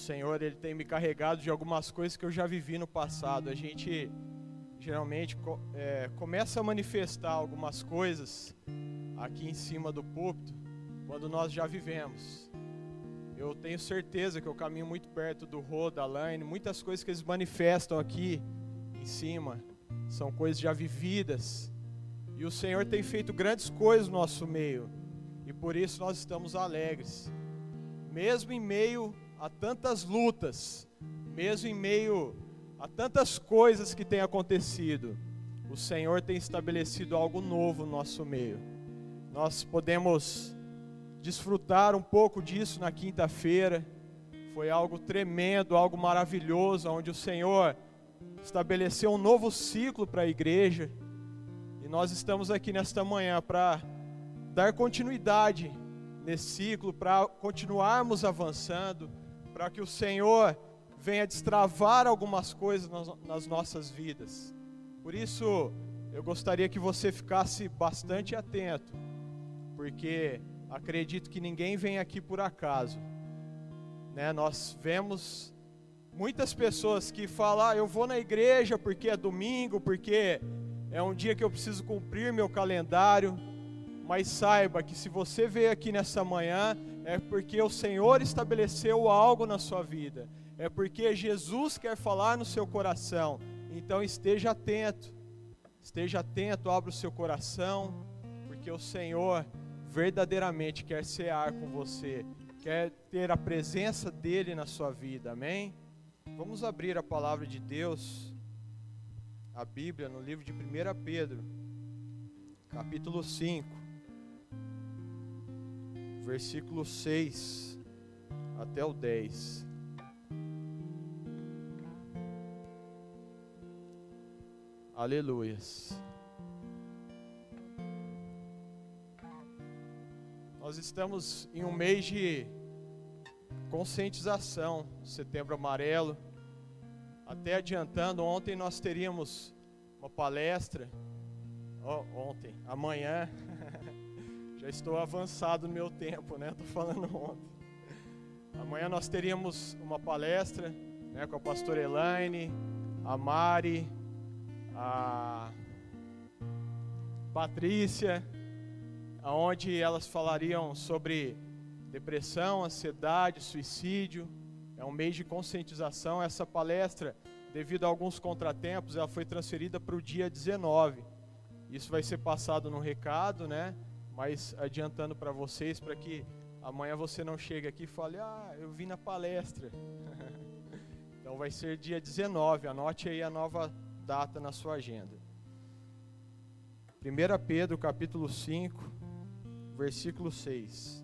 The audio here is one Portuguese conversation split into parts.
Senhor ele tem me carregado de algumas coisas que eu já vivi no passado. A gente geralmente é, começa a manifestar algumas coisas aqui em cima do púlpito quando nós já vivemos. Eu tenho certeza que eu caminho muito perto do Rô, da Laine, muitas coisas que eles manifestam aqui em cima são coisas já vividas. E o Senhor tem feito grandes coisas no nosso meio. E por isso nós estamos alegres. Mesmo em meio a tantas lutas, mesmo em meio a tantas coisas que têm acontecido, o Senhor tem estabelecido algo novo no nosso meio. Nós podemos desfrutar um pouco disso na quinta-feira. Foi algo tremendo, algo maravilhoso, onde o Senhor estabeleceu um novo ciclo para a igreja. E nós estamos aqui nesta manhã para dar continuidade nesse ciclo, para continuarmos avançando, para que o Senhor venha destravar algumas coisas nas, nossas vidas. Por isso, eu gostaria que você ficasse bastante atento, porque acredito que ninguém vem aqui por acaso. Né? Nós vemos muitas pessoas que falam: ah, eu vou na igreja porque é domingo, porque é um dia que eu preciso cumprir meu calendário. Mas saiba que se você veio aqui nessa manhã, é porque o Senhor estabeleceu algo na sua vida, é porque Jesus quer falar no seu coração. Então esteja atento, esteja atento, abra o seu coração, porque o Senhor verdadeiramente quer cear com você, quer ter a presença dEle na sua vida, amém? Vamos abrir a palavra de Deus, a Bíblia, no livro de 1 Pedro, capítulo 5 versículo 6 até o 10. Aleluias. Nós estamos em um mês de conscientização, setembro amarelo. Até adiantando, ontem nós teríamos uma palestra. Oh, ontem, amanhã Já estou avançado no meu tempo, né? Estou falando ontem. Amanhã nós teríamos uma palestra né, com a pastora Elaine, a Mari, a Patrícia, aonde elas falariam sobre depressão, ansiedade, suicídio. É um mês de conscientização. Essa palestra, devido a alguns contratempos, ela foi transferida para o dia 19. Isso vai ser passado no recado, né? Mas adiantando para vocês, para que amanhã você não chegue aqui e fale: Ah, eu vim na palestra. então vai ser dia 19, anote aí a nova data na sua agenda. 1 Pedro capítulo 5, versículo 6.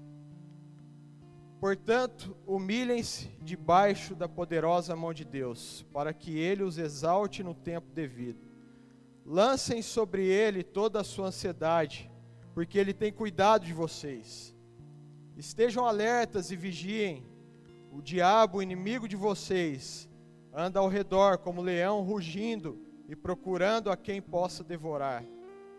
Portanto, humilhem-se debaixo da poderosa mão de Deus, para que ele os exalte no tempo devido. Lancem sobre ele toda a sua ansiedade, porque Ele tem cuidado de vocês. Estejam alertas e vigiem. O diabo, o inimigo de vocês, anda ao redor como leão rugindo e procurando a quem possa devorar.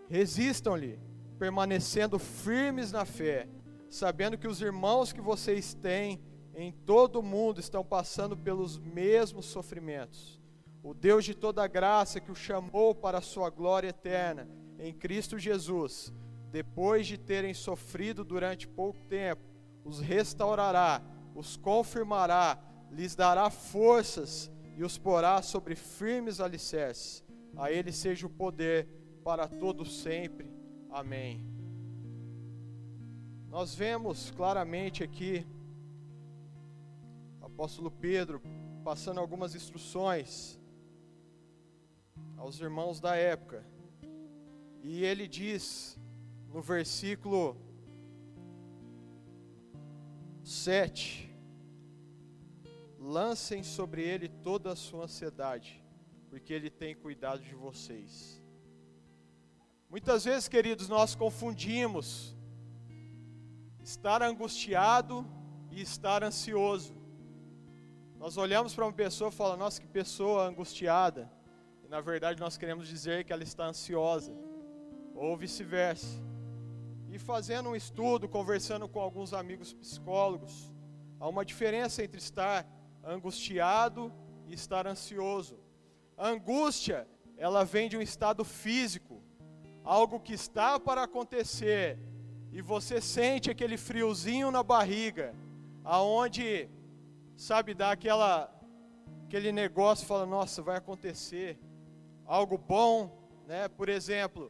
Resistam-lhe, permanecendo firmes na fé, sabendo que os irmãos que vocês têm em todo o mundo estão passando pelos mesmos sofrimentos. O Deus de toda graça que o chamou para a sua glória eterna em Cristo Jesus depois de terem sofrido durante pouco tempo, os restaurará, os confirmará, lhes dará forças e os porá sobre firmes alicerces. A Ele seja o poder para todo sempre. Amém. Nós vemos claramente aqui o apóstolo Pedro passando algumas instruções aos irmãos da época. E ele diz no versículo 7: Lancem sobre ele toda a sua ansiedade, porque ele tem cuidado de vocês. Muitas vezes, queridos, nós confundimos estar angustiado e estar ansioso. Nós olhamos para uma pessoa e falamos, nossa, que pessoa angustiada. E na verdade nós queremos dizer que ela está ansiosa, ou vice-versa. E fazendo um estudo, conversando com alguns amigos psicólogos, há uma diferença entre estar angustiado e estar ansioso. A angústia, ela vem de um estado físico, algo que está para acontecer, e você sente aquele friozinho na barriga, aonde, sabe, dá aquela aquele negócio, fala, nossa, vai acontecer algo bom, né? Por exemplo,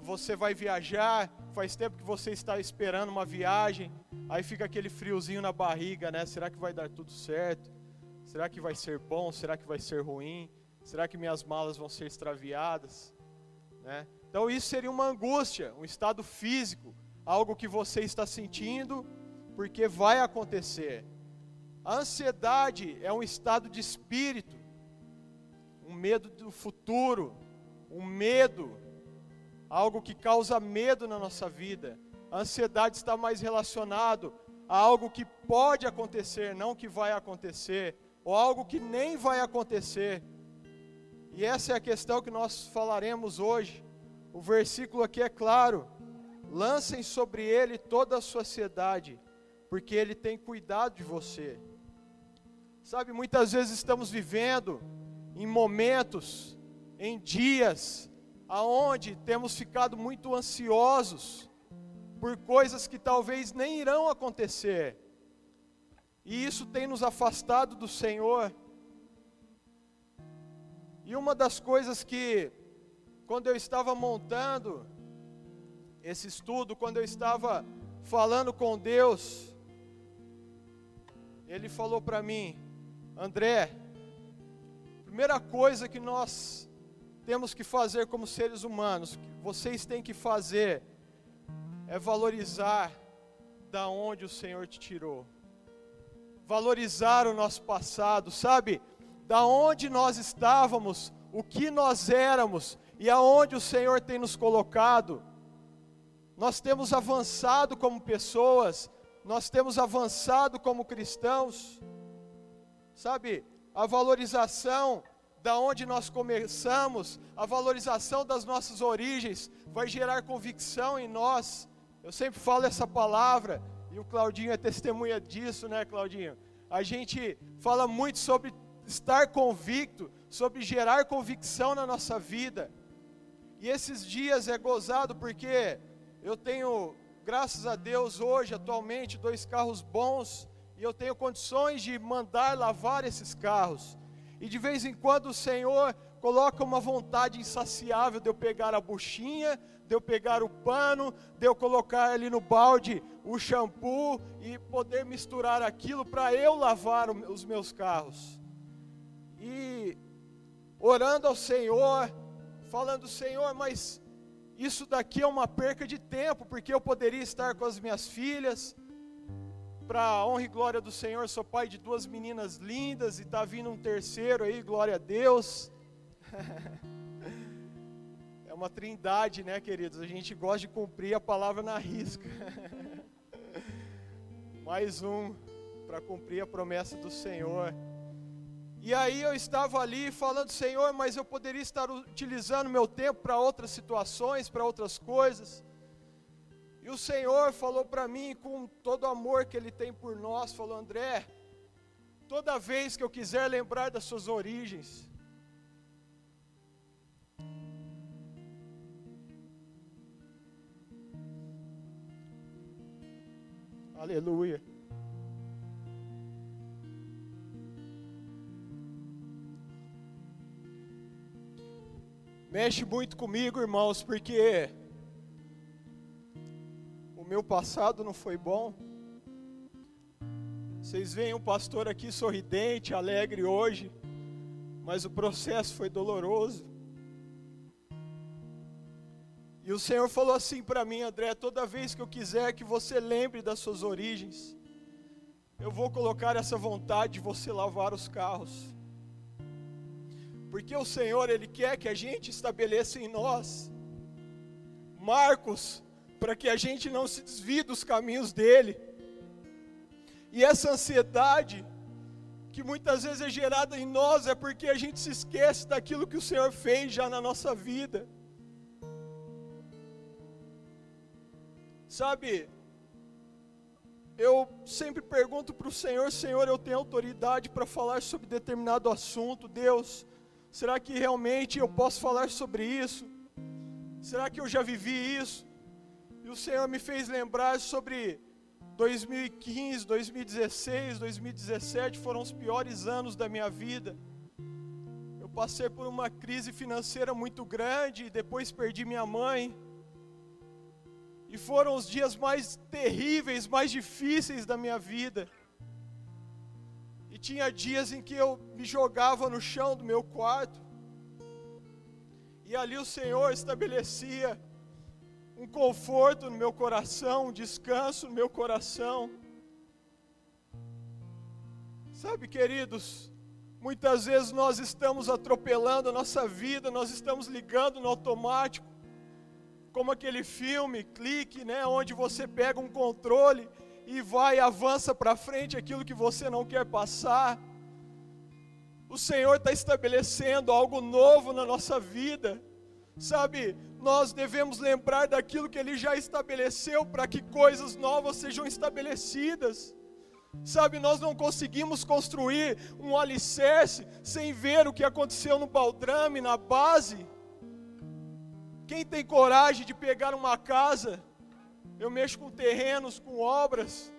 você vai viajar, faz tempo que você está esperando uma viagem, aí fica aquele friozinho na barriga, né? Será que vai dar tudo certo? Será que vai ser bom? Será que vai ser ruim? Será que minhas malas vão ser extraviadas? Né? Então isso seria uma angústia, um estado físico, algo que você está sentindo porque vai acontecer. A ansiedade é um estado de espírito, um medo do futuro, um medo algo que causa medo na nossa vida. A ansiedade está mais relacionado a algo que pode acontecer, não que vai acontecer, ou algo que nem vai acontecer. E essa é a questão que nós falaremos hoje. O versículo aqui é claro: lancem sobre ele toda a sociedade, porque ele tem cuidado de você. Sabe, muitas vezes estamos vivendo em momentos, em dias, aonde temos ficado muito ansiosos por coisas que talvez nem irão acontecer. E isso tem nos afastado do Senhor. E uma das coisas que, quando eu estava montando esse estudo, quando eu estava falando com Deus, Ele falou para mim, André, primeira coisa que nós temos que fazer como seres humanos, que vocês têm que fazer, é valorizar da onde o Senhor te tirou. Valorizar o nosso passado, sabe? Da onde nós estávamos, o que nós éramos e aonde o Senhor tem nos colocado. Nós temos avançado como pessoas, nós temos avançado como cristãos. Sabe? A valorização da onde nós começamos, a valorização das nossas origens, vai gerar convicção em nós. Eu sempre falo essa palavra, e o Claudinho é testemunha disso, né, Claudinho? A gente fala muito sobre estar convicto, sobre gerar convicção na nossa vida. E esses dias é gozado porque eu tenho, graças a Deus, hoje, atualmente, dois carros bons, e eu tenho condições de mandar lavar esses carros. E de vez em quando o Senhor coloca uma vontade insaciável de eu pegar a buchinha, de eu pegar o pano, de eu colocar ali no balde o shampoo e poder misturar aquilo para eu lavar os meus carros. E orando ao Senhor, falando, Senhor, mas isso daqui é uma perca de tempo, porque eu poderia estar com as minhas filhas, para honra e glória do Senhor, sou pai de duas meninas lindas e está vindo um terceiro aí, glória a Deus. é uma trindade, né, queridos? A gente gosta de cumprir a palavra na risca. Mais um para cumprir a promessa do Senhor. E aí eu estava ali falando, Senhor, mas eu poderia estar utilizando meu tempo para outras situações, para outras coisas. E o Senhor falou para mim, com todo o amor que Ele tem por nós, falou: André, toda vez que eu quiser lembrar das suas origens, Aleluia. Mexe muito comigo, irmãos, porque o meu passado não foi bom. Vocês veem um pastor aqui sorridente, alegre hoje, mas o processo foi doloroso. E o Senhor falou assim para mim, André: toda vez que eu quiser que você lembre das suas origens, eu vou colocar essa vontade de você lavar os carros. Porque o Senhor, Ele quer que a gente estabeleça em nós marcos para que a gente não se desvie dos caminhos dele. E essa ansiedade, que muitas vezes é gerada em nós, é porque a gente se esquece daquilo que o Senhor fez já na nossa vida. Sabe, eu sempre pergunto para o Senhor: Senhor, eu tenho autoridade para falar sobre determinado assunto, Deus, será que realmente eu posso falar sobre isso? Será que eu já vivi isso? E o Senhor me fez lembrar sobre 2015, 2016, 2017 foram os piores anos da minha vida. Eu passei por uma crise financeira muito grande, depois perdi minha mãe. E foram os dias mais terríveis, mais difíceis da minha vida. E tinha dias em que eu me jogava no chão do meu quarto. E ali o Senhor estabelecia um conforto no meu coração, um descanso no meu coração. Sabe, queridos, muitas vezes nós estamos atropelando a nossa vida, nós estamos ligando no automático, como aquele filme, clique, né, onde você pega um controle e vai avança para frente aquilo que você não quer passar. O Senhor está estabelecendo algo novo na nossa vida. Sabe, nós devemos lembrar daquilo que Ele já estabeleceu para que coisas novas sejam estabelecidas. Sabe, nós não conseguimos construir um alicerce sem ver o que aconteceu no baldrame, na base. Quem tem coragem de pegar uma casa? Eu mexo com terrenos, com obras.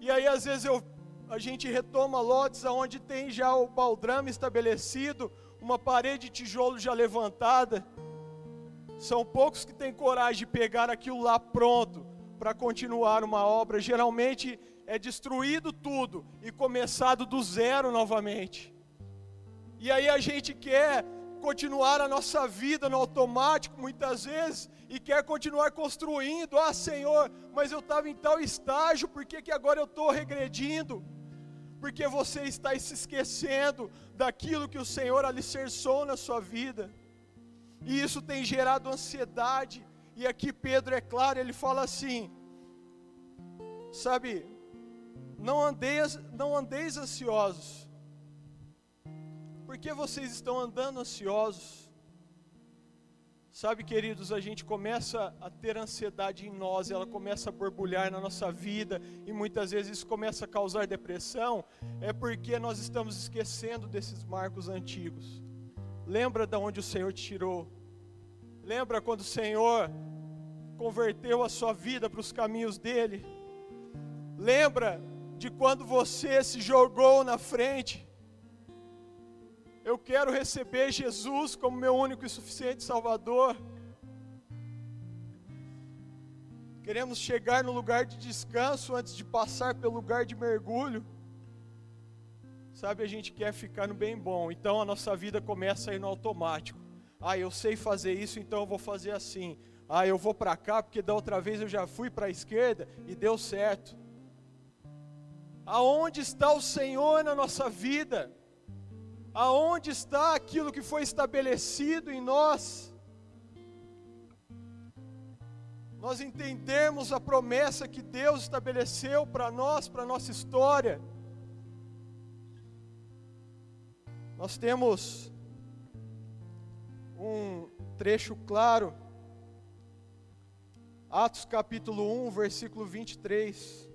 E aí às vezes eu, a gente retoma lotes aonde tem já o baldrame estabelecido, uma parede de tijolo já levantada. São poucos que têm coragem de pegar aquilo lá pronto para continuar uma obra. Geralmente é destruído tudo e começado do zero novamente. E aí a gente quer continuar a nossa vida no automático muitas vezes e quer continuar construindo. Ah, Senhor, mas eu estava em tal estágio, por que, que agora eu estou regredindo? Porque você está se esquecendo daquilo que o Senhor alicerçou na sua vida. E isso tem gerado ansiedade. E aqui Pedro é claro, ele fala assim: Sabe, não andeis, não andeis ansiosos. Por que vocês estão andando ansiosos? Sabe, queridos, a gente começa a ter ansiedade em nós, ela começa a borbulhar na nossa vida e muitas vezes isso começa a causar depressão, é porque nós estamos esquecendo desses marcos antigos. Lembra de onde o Senhor te tirou? Lembra quando o Senhor converteu a sua vida para os caminhos dele? Lembra de quando você se jogou na frente eu quero receber Jesus como meu único e suficiente Salvador. Queremos chegar no lugar de descanso antes de passar pelo lugar de mergulho. Sabe, a gente quer ficar no bem bom, então a nossa vida começa a ir no automático. Ah, eu sei fazer isso, então eu vou fazer assim. Ah, eu vou para cá porque da outra vez eu já fui para a esquerda e deu certo. Aonde está o Senhor na nossa vida? Aonde está aquilo que foi estabelecido em nós? Nós entendemos a promessa que Deus estabeleceu para nós, para a nossa história. Nós temos um trecho claro, Atos capítulo 1, versículo 23.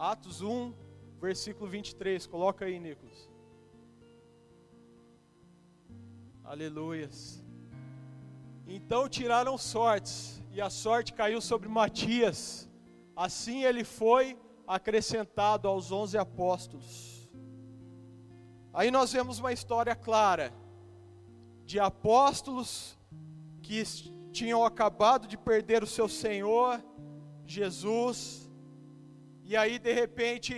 Atos 1, versículo 23. Coloca aí, Nicolas. Aleluias. Então tiraram sortes, e a sorte caiu sobre Matias. Assim ele foi acrescentado aos onze apóstolos. Aí nós vemos uma história clara de apóstolos que tinham acabado de perder o seu Senhor, Jesus, e aí, de repente,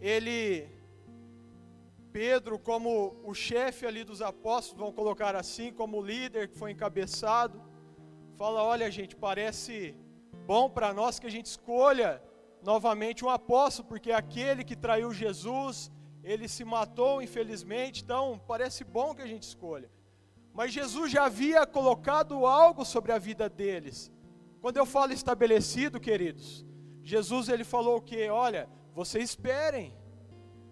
ele, Pedro, como o chefe ali dos apóstolos, vão colocar assim, como líder que foi encabeçado, fala: Olha, gente, parece bom para nós que a gente escolha novamente um apóstolo, porque aquele que traiu Jesus, ele se matou, infelizmente, então parece bom que a gente escolha. Mas Jesus já havia colocado algo sobre a vida deles. Quando eu falo estabelecido, queridos, Jesus ele falou o que? Olha, vocês esperem.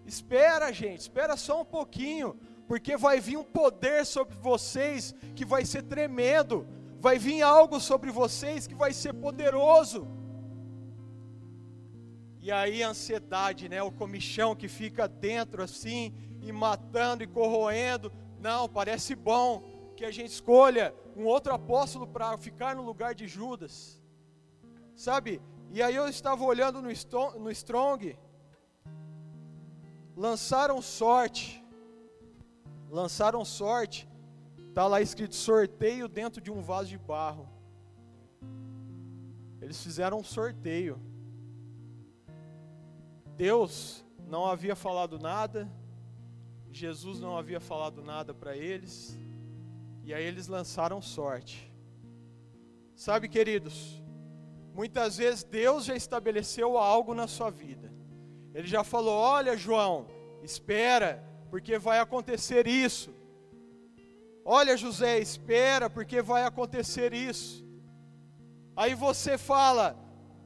Espera, gente, espera só um pouquinho, porque vai vir um poder sobre vocês que vai ser tremendo. vai vir algo sobre vocês que vai ser poderoso. E aí a ansiedade, né, o comichão que fica dentro assim, e matando e corroendo. Não, parece bom que a gente escolha um outro apóstolo para ficar no lugar de Judas. Sabe? E aí eu estava olhando no, no Strong, lançaram sorte, lançaram sorte, está lá escrito sorteio dentro de um vaso de barro. Eles fizeram um sorteio. Deus não havia falado nada, Jesus não havia falado nada para eles, e aí eles lançaram sorte. Sabe, queridos, muitas vezes Deus já estabeleceu algo na sua vida. Ele já falou: Olha, João, espera, porque vai acontecer isso. Olha, José, espera, porque vai acontecer isso. Aí você fala: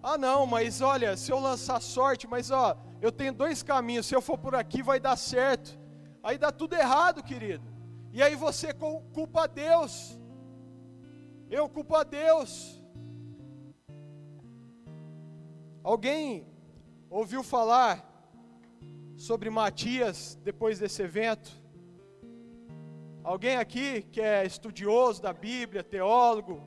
Ah, não, mas olha, se eu lançar sorte, mas ó, eu tenho dois caminhos, se eu for por aqui vai dar certo. Aí dá tudo errado, querido. E aí você culpa a Deus. Eu culpo a Deus. Alguém ouviu falar sobre Matias depois desse evento? Alguém aqui que é estudioso da Bíblia, teólogo,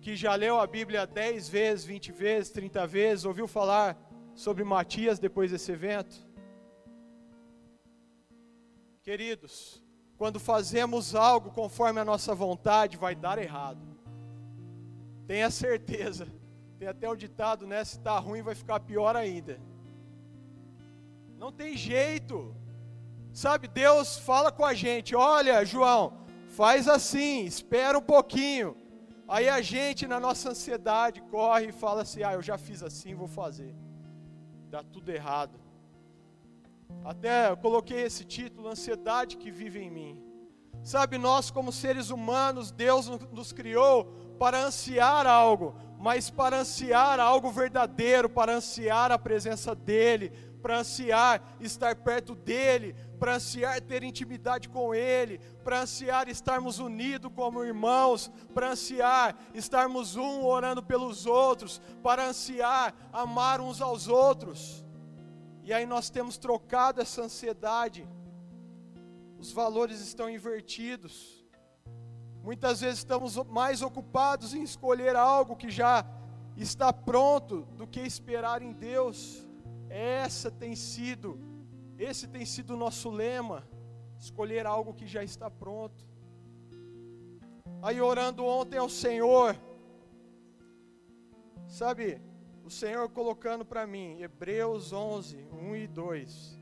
que já leu a Bíblia 10 vezes, 20 vezes, 30 vezes, ouviu falar sobre Matias depois desse evento? Queridos, quando fazemos algo conforme a nossa vontade, vai dar errado. Tenha certeza. Tem até o ditado, né? Se está ruim, vai ficar pior ainda. Não tem jeito. Sabe, Deus fala com a gente: olha, João, faz assim, espera um pouquinho. Aí a gente, na nossa ansiedade, corre e fala assim: ah, eu já fiz assim, vou fazer. Dá tudo errado. Até eu coloquei esse título, Ansiedade que vive em mim. Sabe, nós como seres humanos, Deus nos criou para ansiar algo, mas para ansiar algo verdadeiro, para ansiar a presença dEle, para ansiar estar perto dEle, para ansiar ter intimidade com Ele, para ansiar estarmos unidos como irmãos, para ansiar estarmos um orando pelos outros, para ansiar amar uns aos outros. E aí nós temos trocado essa ansiedade, os valores estão invertidos. Muitas vezes estamos mais ocupados em escolher algo que já está pronto do que esperar em Deus. Essa tem sido, esse tem sido o nosso lema, escolher algo que já está pronto. Aí orando ontem ao Senhor, sabe, o Senhor colocando para mim, Hebreus 11, 1 e 2.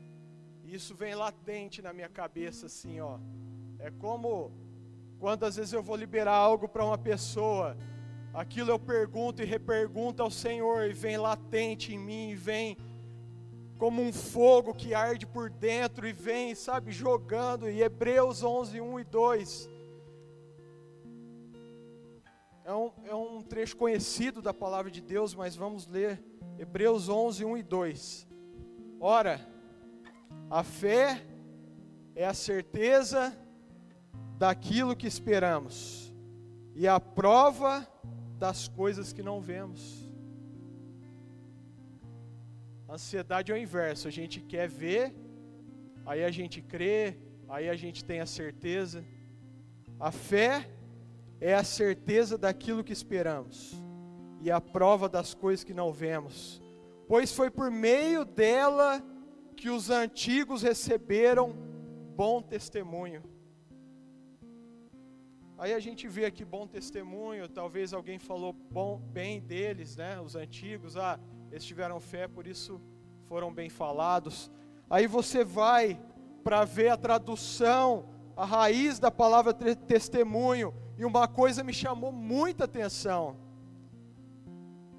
Isso vem latente na minha cabeça assim, ó. É como quando às vezes eu vou liberar algo para uma pessoa, aquilo eu pergunto e repergunto ao Senhor e vem latente em mim, e vem como um fogo que arde por dentro e vem, sabe, jogando. E Hebreus 11, 1 e 2 é um, é um trecho conhecido da palavra de Deus, mas vamos ler Hebreus 11, 1 e 2. Ora, a fé é a certeza daquilo que esperamos e a prova das coisas que não vemos. Ansiedade é o inverso, a gente quer ver, aí a gente crê, aí a gente tem a certeza. A fé é a certeza daquilo que esperamos e a prova das coisas que não vemos, pois foi por meio dela que os antigos receberam bom testemunho. Aí a gente vê aqui bom testemunho, talvez alguém falou bom, bem deles, né? Os antigos, ah, eles tiveram fé, por isso foram bem falados. Aí você vai para ver a tradução, a raiz da palavra testemunho, e uma coisa me chamou muita atenção.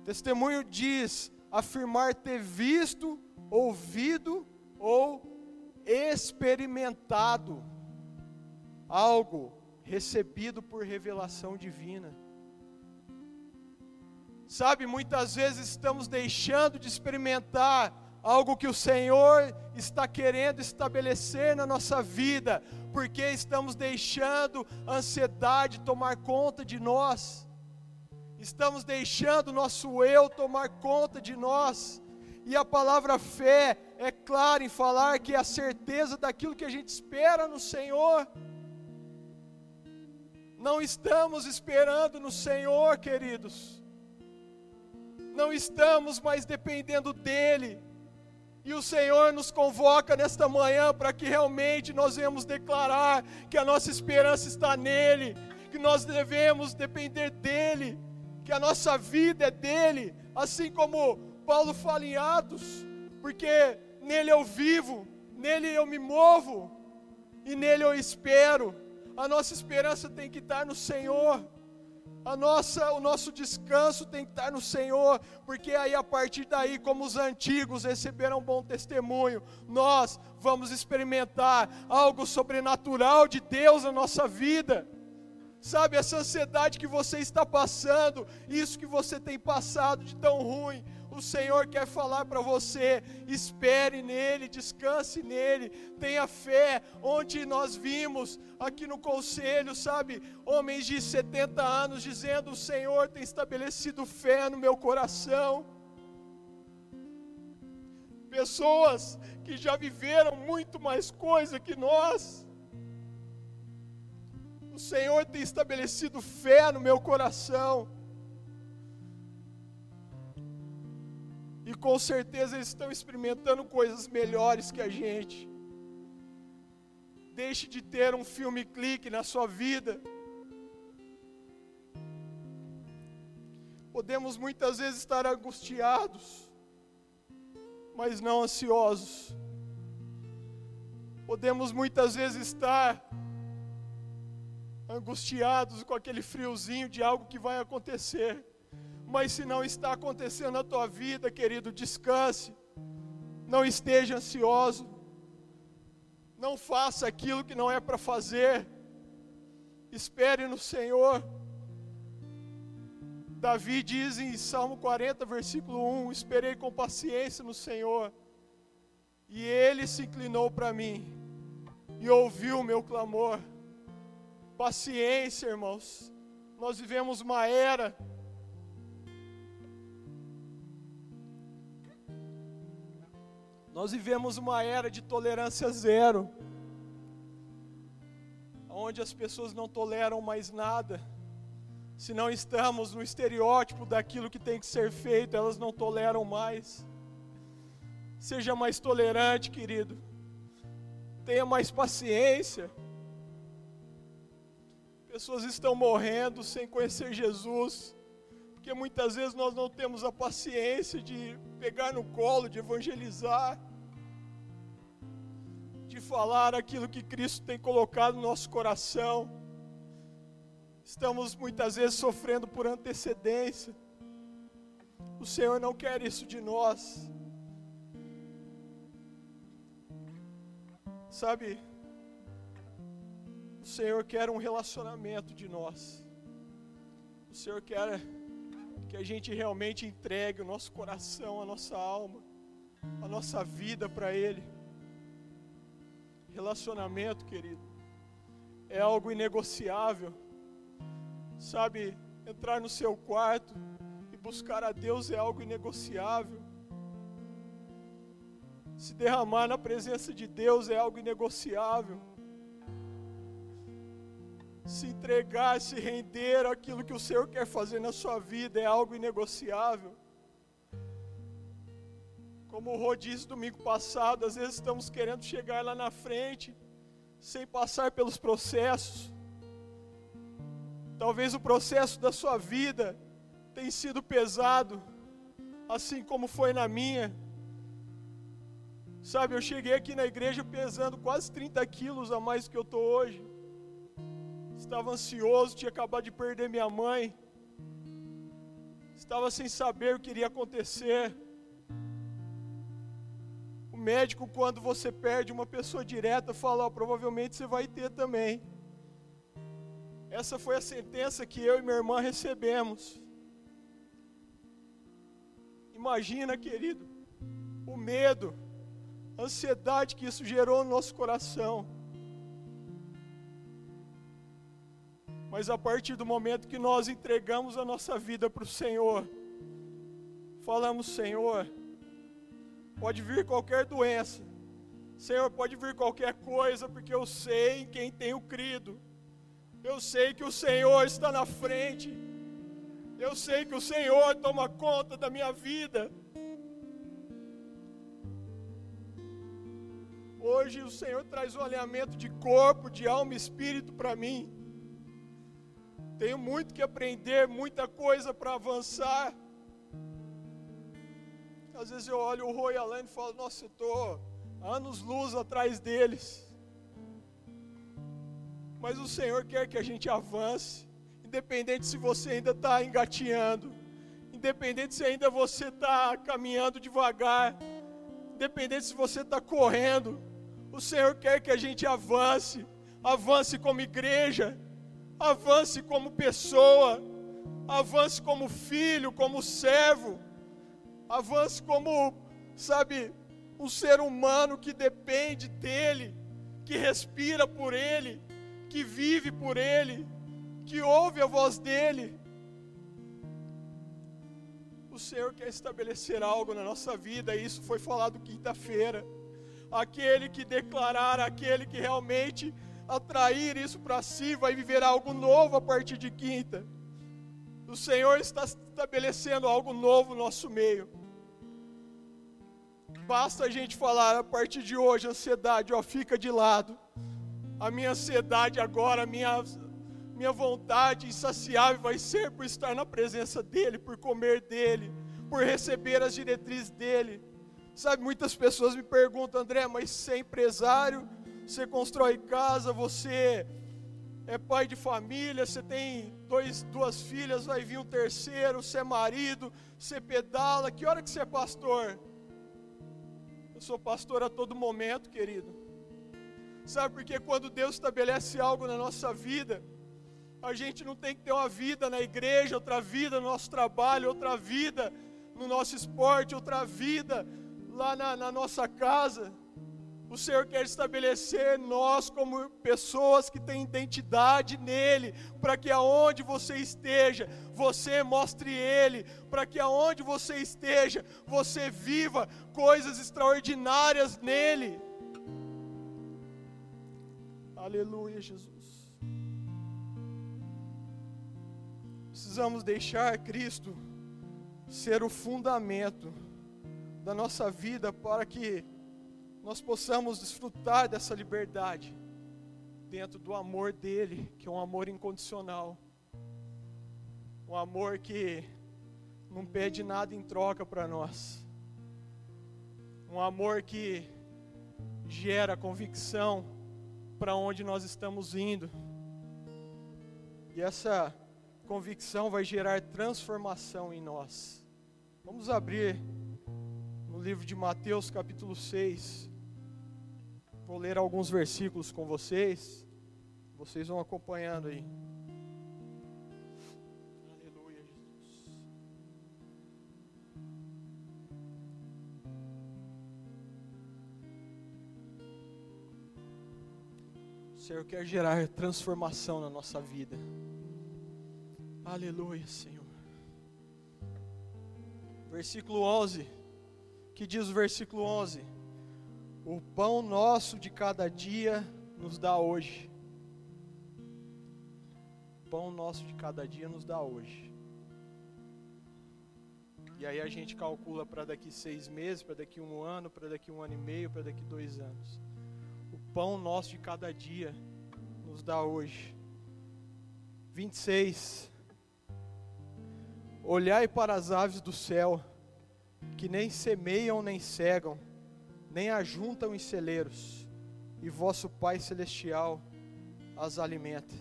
Testemunho diz afirmar ter visto, ouvido ou experimentado algo recebido por revelação divina. Sabe, muitas vezes estamos deixando de experimentar algo que o Senhor está querendo estabelecer na nossa vida, porque estamos deixando a ansiedade tomar conta de nós, estamos deixando o nosso eu tomar conta de nós, e a palavra fé é clara em falar que é a certeza daquilo que a gente espera no Senhor. Não estamos esperando no Senhor, queridos. Não estamos mais dependendo dEle. E o Senhor nos convoca nesta manhã para que realmente nós venhamos declarar que a nossa esperança está nele, que nós devemos depender dele, que a nossa vida é dele, assim como Paulo fala em Atos, porque nele eu vivo, nele eu me movo e nele eu espero. A nossa esperança tem que estar no Senhor. A nossa, o nosso descanso tem que estar no Senhor, porque aí a partir daí, como os antigos receberam bom testemunho, nós vamos experimentar algo sobrenatural de Deus na nossa vida. Sabe, essa ansiedade que você está passando, isso que você tem passado de tão ruim, o Senhor quer falar para você: espere nele, descanse nele, tenha fé. Onde nós vimos aqui no conselho, sabe, homens de 70 anos dizendo: O Senhor tem estabelecido fé no meu coração. Pessoas que já viveram muito mais coisa que nós. O Senhor tem estabelecido fé no meu coração. E com certeza eles estão experimentando coisas melhores que a gente. Deixe de ter um filme clique na sua vida. Podemos muitas vezes estar angustiados, mas não ansiosos. Podemos muitas vezes estar angustiados com aquele friozinho de algo que vai acontecer. Mas se não está acontecendo na tua vida, querido, descanse. Não esteja ansioso. Não faça aquilo que não é para fazer. Espere no Senhor. Davi diz em Salmo 40, versículo 1: Esperei com paciência no Senhor, e ele se inclinou para mim e ouviu o meu clamor. Paciência, irmãos. Nós vivemos uma era Nós vivemos uma era de tolerância zero, onde as pessoas não toleram mais nada. Se não estamos no estereótipo daquilo que tem que ser feito, elas não toleram mais. Seja mais tolerante, querido. Tenha mais paciência. Pessoas estão morrendo sem conhecer Jesus, porque muitas vezes nós não temos a paciência de pegar no colo, de evangelizar de falar aquilo que Cristo tem colocado no nosso coração. Estamos muitas vezes sofrendo por antecedência. O Senhor não quer isso de nós. Sabe, o Senhor quer um relacionamento de nós. O Senhor quer que a gente realmente entregue o nosso coração, a nossa alma, a nossa vida para Ele. Relacionamento, querido, é algo inegociável. Sabe, entrar no seu quarto e buscar a Deus é algo inegociável. Se derramar na presença de Deus é algo inegociável. Se entregar, se render aquilo que o Senhor quer fazer na sua vida é algo inegociável. Como o Rô disse domingo passado, às vezes estamos querendo chegar lá na frente, sem passar pelos processos. Talvez o processo da sua vida tenha sido pesado, assim como foi na minha. Sabe, eu cheguei aqui na igreja pesando quase 30 quilos a mais do que eu estou hoje. Estava ansioso, tinha acabado de perder minha mãe. Estava sem saber o que iria acontecer médico, quando você perde uma pessoa direta, fala: oh, provavelmente você vai ter também. Essa foi a sentença que eu e minha irmã recebemos. Imagina, querido, o medo, a ansiedade que isso gerou no nosso coração. Mas a partir do momento que nós entregamos a nossa vida para o Senhor, falamos: Senhor, pode vir qualquer doença, Senhor, pode vir qualquer coisa, porque eu sei em quem tenho crido, eu sei que o Senhor está na frente, eu sei que o Senhor toma conta da minha vida. Hoje o Senhor traz um alinhamento de corpo, de alma e espírito para mim. Tenho muito que aprender, muita coisa para avançar. Às vezes eu olho o Roy Alain e falo, nossa, eu estou anos luz atrás deles. Mas o Senhor quer que a gente avance, independente se você ainda está engateando, independente se ainda você está caminhando devagar, independente se você está correndo, o Senhor quer que a gente avance, avance como igreja, avance como pessoa, avance como filho, como servo, avance como, sabe, um ser humano que depende dEle, que respira por Ele, que vive por Ele, que ouve a voz dEle. O Senhor quer estabelecer algo na nossa vida, e isso foi falado quinta-feira. Aquele que declarar, aquele que realmente atrair isso para si, vai viver algo novo a partir de quinta. O Senhor está estabelecendo algo novo no nosso meio. Basta a gente falar a partir de hoje, ansiedade, ó, fica de lado. A minha ansiedade agora, a minha, minha vontade insaciável vai ser por estar na presença dEle, por comer dEle, por receber as diretrizes dEle. Sabe, muitas pessoas me perguntam, André, mas você é empresário, você constrói casa, você é pai de família, você tem dois, duas filhas, vai vir um terceiro, você é marido, você pedala, que hora que você é pastor? Eu sou pastor a todo momento, querido. Sabe porque quando Deus estabelece algo na nossa vida, a gente não tem que ter uma vida na igreja, outra vida no nosso trabalho, outra vida no nosso esporte, outra vida lá na, na nossa casa. O Senhor quer estabelecer nós como pessoas que têm identidade nele, para que aonde você esteja, você mostre ele, para que aonde você esteja, você viva coisas extraordinárias nele. Aleluia, Jesus. Precisamos deixar Cristo ser o fundamento da nossa vida para que nós possamos desfrutar dessa liberdade dentro do amor dele, que é um amor incondicional. Um amor que não pede nada em troca para nós. Um amor que gera convicção para onde nós estamos indo. E essa convicção vai gerar transformação em nós. Vamos abrir no livro de Mateus, capítulo 6. Vou ler alguns versículos com vocês. Vocês vão acompanhando aí. Aleluia, Jesus. O Senhor quer gerar transformação na nossa vida. Aleluia, Senhor. Versículo 11. Que diz o versículo 11: o pão nosso de cada dia nos dá hoje. O pão nosso de cada dia nos dá hoje. E aí a gente calcula para daqui seis meses, para daqui um ano, para daqui um ano e meio, para daqui dois anos. O pão nosso de cada dia nos dá hoje. 26. Olhai para as aves do céu, que nem semeiam nem cegam, nem ajuntam em celeiros, e vosso Pai Celestial as alimenta.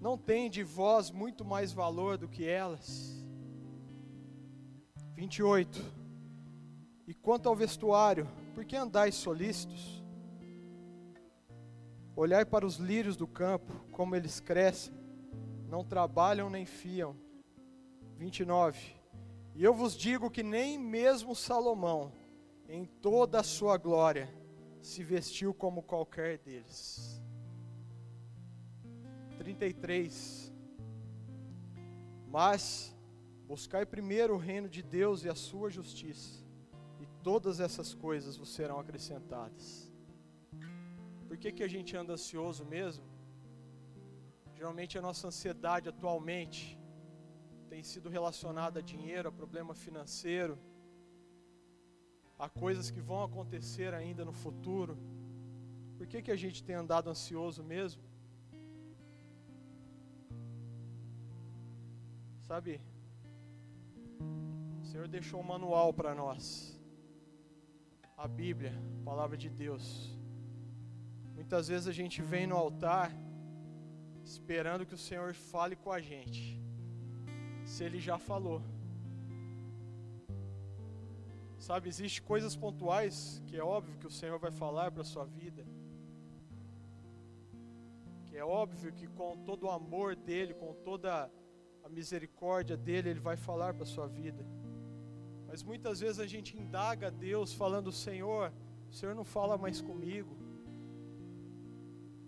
Não tem de vós muito mais valor do que elas? 28. E quanto ao vestuário, por que andais solícitos? Olhai para os lírios do campo, como eles crescem, não trabalham nem fiam. 29. E eu vos digo que nem mesmo Salomão, em toda a sua glória, se vestiu como qualquer deles. 33. Mas buscai primeiro o reino de Deus e a sua justiça, e todas essas coisas vos serão acrescentadas. Por que, que a gente anda ansioso mesmo? Geralmente a nossa ansiedade atualmente tem sido relacionada a dinheiro, a problema financeiro, a coisas que vão acontecer ainda no futuro. Por que, que a gente tem andado ansioso mesmo? Sabe, o Senhor deixou um manual para nós. A Bíblia, a palavra de Deus. Muitas vezes a gente vem no altar esperando que o Senhor fale com a gente. Se ele já falou. Sabe, existem coisas pontuais que é óbvio que o Senhor vai falar para a sua vida. Que é óbvio que com todo o amor dele, com toda a misericórdia dele, ele vai falar para a sua vida. Mas muitas vezes a gente indaga a Deus falando: Senhor, o Senhor não fala mais comigo.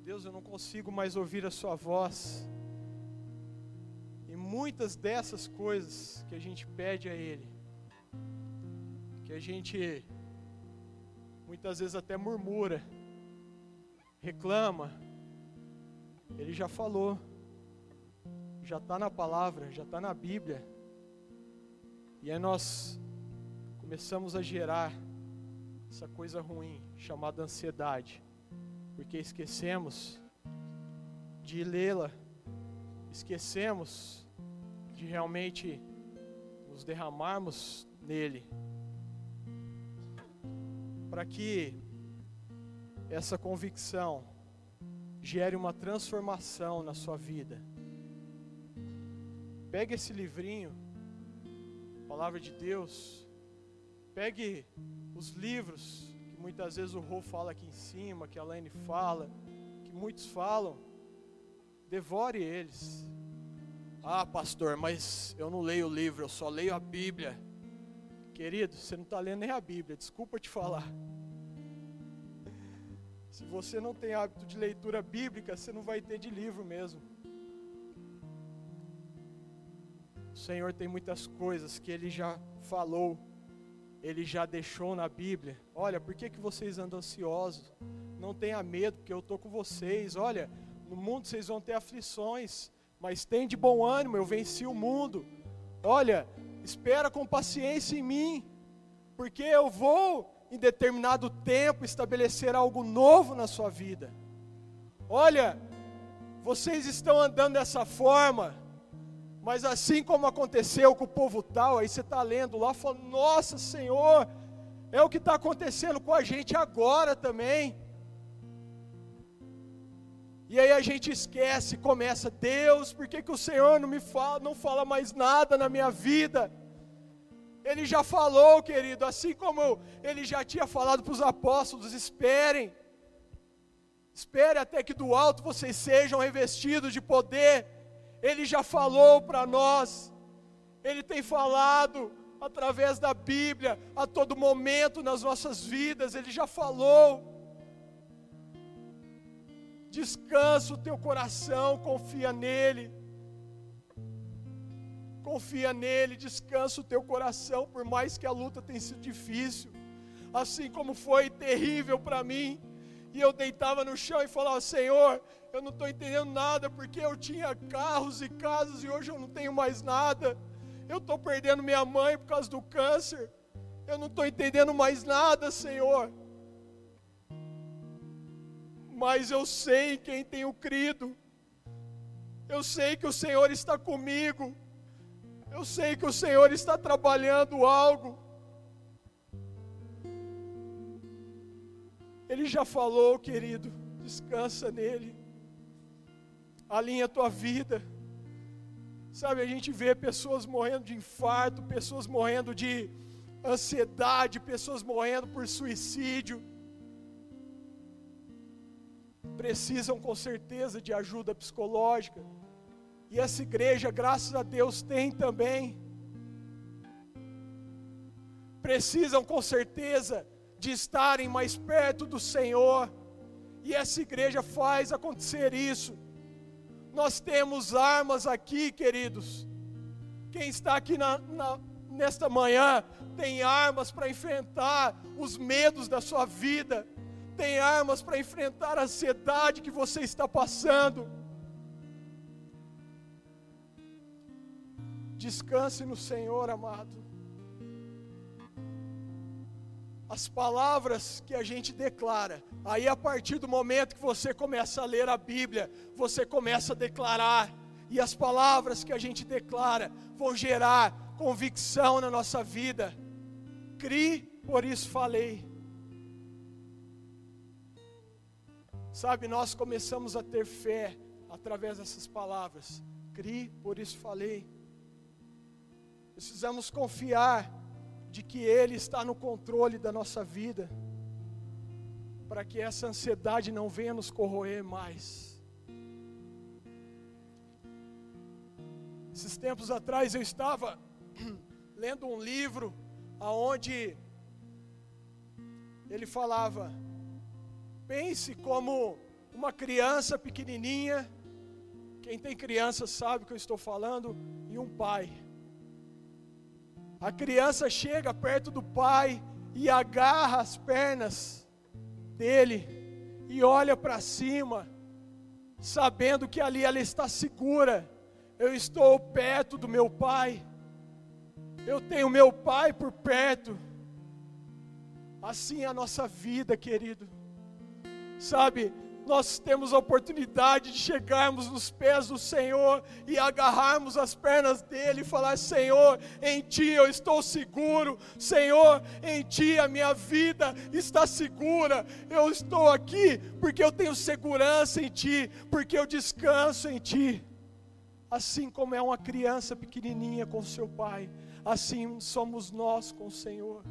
Deus, eu não consigo mais ouvir a Sua voz. E muitas dessas coisas que a gente pede a Ele, que a gente muitas vezes até murmura, reclama, Ele já falou já está na palavra, já está na Bíblia. E aí nós começamos a gerar essa coisa ruim chamada ansiedade, porque esquecemos de lê-la, esquecemos de realmente nos derramarmos nele, para que essa convicção gere uma transformação na sua vida. Pegue esse livrinho, Palavra de Deus. Pegue os livros que muitas vezes o Rô fala aqui em cima, que a Laine fala, que muitos falam. Devore eles. Ah, pastor, mas eu não leio o livro, eu só leio a Bíblia. Querido, você não está lendo nem a Bíblia, desculpa te falar. Se você não tem hábito de leitura bíblica, você não vai ter de livro mesmo. O Senhor tem muitas coisas que Ele já falou, Ele já deixou na Bíblia. Olha, por que, que vocês andam ansiosos? Não tenha medo, porque eu estou com vocês. Olha, no mundo vocês vão ter aflições, mas tem de bom ânimo, eu venci o mundo. Olha, espera com paciência em mim, porque eu vou, em determinado tempo, estabelecer algo novo na sua vida. Olha, vocês estão andando dessa forma, mas assim como aconteceu com o povo tal, aí você está lendo lá, falando, nossa Senhor, é o que está acontecendo com a gente agora também. E aí a gente esquece, começa, Deus, por que, que o Senhor não me fala, não fala mais nada na minha vida? Ele já falou, querido, assim como ele já tinha falado para os apóstolos, esperem. Espere até que do alto vocês sejam revestidos de poder. Ele já falou para nós, Ele tem falado através da Bíblia, a todo momento nas nossas vidas, Ele já falou. Descansa o teu coração, confia nele. Confia nele, descansa o teu coração, por mais que a luta tenha sido difícil, assim como foi terrível para mim. E eu deitava no chão e falava: Senhor, eu não estou entendendo nada, porque eu tinha carros e casas e hoje eu não tenho mais nada. Eu estou perdendo minha mãe por causa do câncer. Eu não estou entendendo mais nada, Senhor. Mas eu sei quem tenho crido. Eu sei que o Senhor está comigo. Eu sei que o Senhor está trabalhando algo. Ele já falou, querido, descansa nele alinha a tua vida. Sabe, a gente vê pessoas morrendo de infarto, pessoas morrendo de ansiedade, pessoas morrendo por suicídio. Precisam com certeza de ajuda psicológica. E essa igreja, graças a Deus, tem também. Precisam com certeza de estarem mais perto do Senhor. E essa igreja faz acontecer isso Nós temos armas aqui, queridos. Quem está aqui na, na, nesta manhã tem armas para enfrentar os medos da sua vida, tem armas para enfrentar a ansiedade que você está passando. Descanse no Senhor, amado. As palavras que a gente declara, aí a partir do momento que você começa a ler a Bíblia, você começa a declarar, e as palavras que a gente declara vão gerar convicção na nossa vida. Crie, por isso falei. Sabe, nós começamos a ter fé através dessas palavras. Crie, por isso falei. Precisamos confiar de que Ele está no controle da nossa vida, para que essa ansiedade não venha nos corroer mais. Esses tempos atrás eu estava lendo um livro aonde ele falava: pense como uma criança pequenininha, quem tem criança sabe o que eu estou falando, e um pai. A criança chega perto do pai e agarra as pernas dele e olha para cima, sabendo que ali ela está segura. Eu estou perto do meu pai eu tenho meu Pai por perto. Assim é a nossa vida, querido. Sabe, nós temos a oportunidade de chegarmos nos pés do Senhor e agarrarmos as pernas dele e falar: Senhor, em ti eu estou seguro, Senhor, em ti a minha vida está segura. Eu estou aqui porque eu tenho segurança em ti, porque eu descanso em ti. Assim como é uma criança pequenininha com seu pai assim somos nós com o Senhor.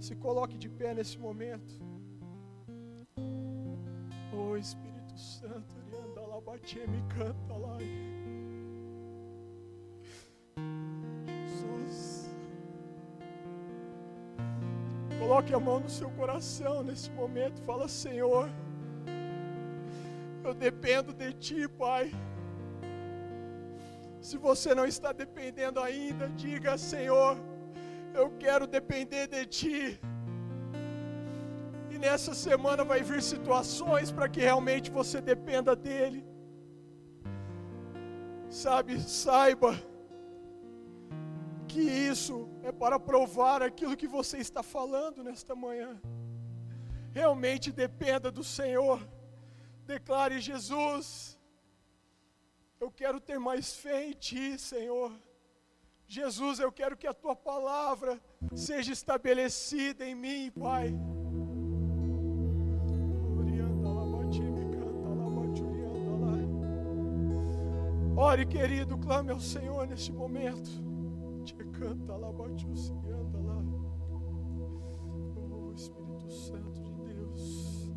Se coloque de pé nesse momento. Oh Espírito Santo, anda lá, bate, me canta lá. Jesus. Coloque a mão no seu coração nesse momento. Fala, Senhor, eu dependo de Ti, Pai. Se você não está dependendo ainda, diga: Senhor, eu quero depender de Ti. Nessa semana vai vir situações para que realmente você dependa dEle. Sabe, saiba que isso é para provar aquilo que você está falando nesta manhã. Realmente dependa do Senhor. Declare Jesus eu quero ter mais fé em Ti, Senhor. Jesus, eu quero que a Tua palavra seja estabelecida em mim, Pai. Ore, querido, clame ao Senhor neste momento. Te canta lá, bate o anda lá. Oh, Espírito Santo de Deus.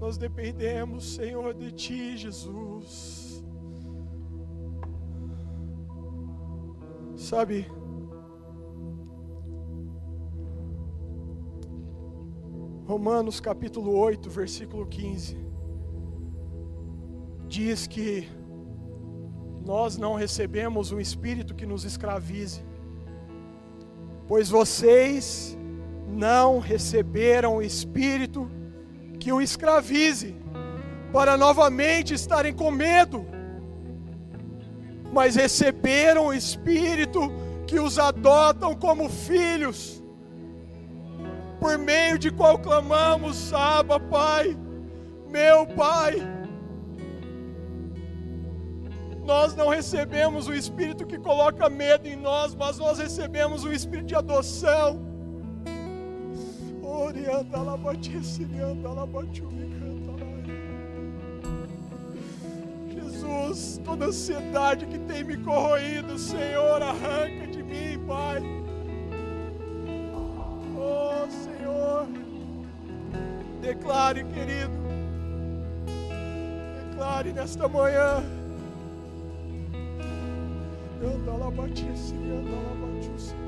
Nós dependemos, Senhor, de Ti, Jesus. Sabe, Romanos capítulo 8, versículo 15, diz que nós não recebemos um espírito que nos escravize, pois vocês não receberam o espírito que o escravize, para novamente estarem com medo mas receberam o Espírito que os adotam como filhos, por meio de qual clamamos, Abba, Pai, meu Pai. Nós não recebemos o Espírito que coloca medo em nós, mas nós recebemos o Espírito de adoção. Jesus, toda ansiedade que tem me corroído, Senhor, arranca de mim, Pai. Oh, Senhor, declare, querido, declare nesta manhã. Anda lá, batia, anda lá, batia,